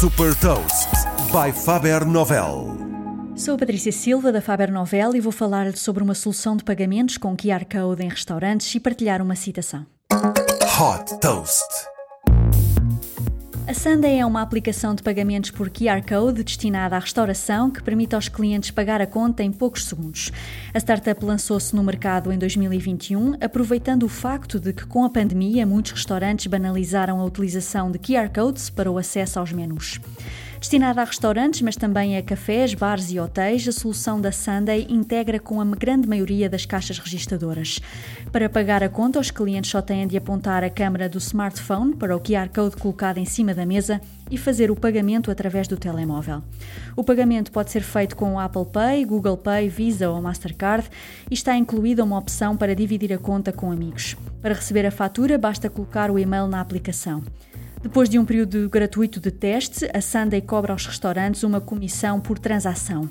Super Toast by Faber Novel. Sou a Patrícia Silva da Faber Novel e vou falar sobre uma solução de pagamentos com QR Code em restaurantes e partilhar uma citação. Hot Toast. A Sunday é uma aplicação de pagamentos por QR Code destinada à restauração que permite aos clientes pagar a conta em poucos segundos. A startup lançou-se no mercado em 2021, aproveitando o facto de que, com a pandemia, muitos restaurantes banalizaram a utilização de QR Codes para o acesso aos menus. Destinada a restaurantes, mas também a cafés, bares e hotéis, a solução da Sunday integra com a grande maioria das caixas registadoras. Para pagar a conta, os clientes só têm de apontar a câmera do smartphone para o QR Code colocado em cima da mesa e fazer o pagamento através do telemóvel. O pagamento pode ser feito com Apple Pay, Google Pay, Visa ou Mastercard e está incluída uma opção para dividir a conta com amigos. Para receber a fatura, basta colocar o e-mail na aplicação. Depois de um período gratuito de teste, a Sunday cobra aos restaurantes uma comissão por transação.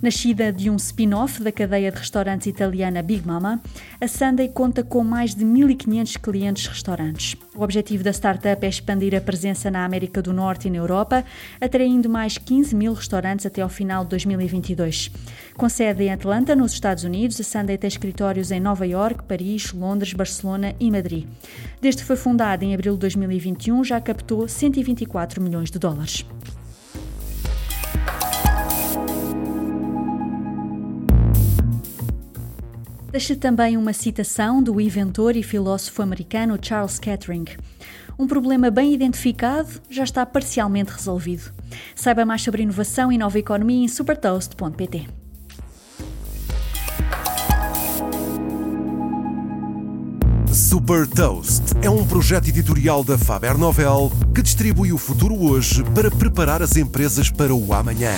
Nascida de um spin-off da cadeia de restaurantes italiana Big Mama, a Sunday conta com mais de 1.500 clientes restaurantes. O objetivo da startup é expandir a presença na América do Norte e na Europa, atraindo mais 15 mil restaurantes até ao final de 2022. Com sede em Atlanta, nos Estados Unidos, a Sunday tem escritórios em Nova York, Paris, Londres, Barcelona e Madrid. Desde que foi fundada em abril de 2021, já captou 124 milhões de dólares. Deixa também uma citação do inventor e filósofo americano Charles Kettering. Um problema bem identificado já está parcialmente resolvido. Saiba mais sobre inovação e nova economia em supertoast.pt. Super Toast é um projeto editorial da Faber Novel que distribui o futuro hoje para preparar as empresas para o amanhã.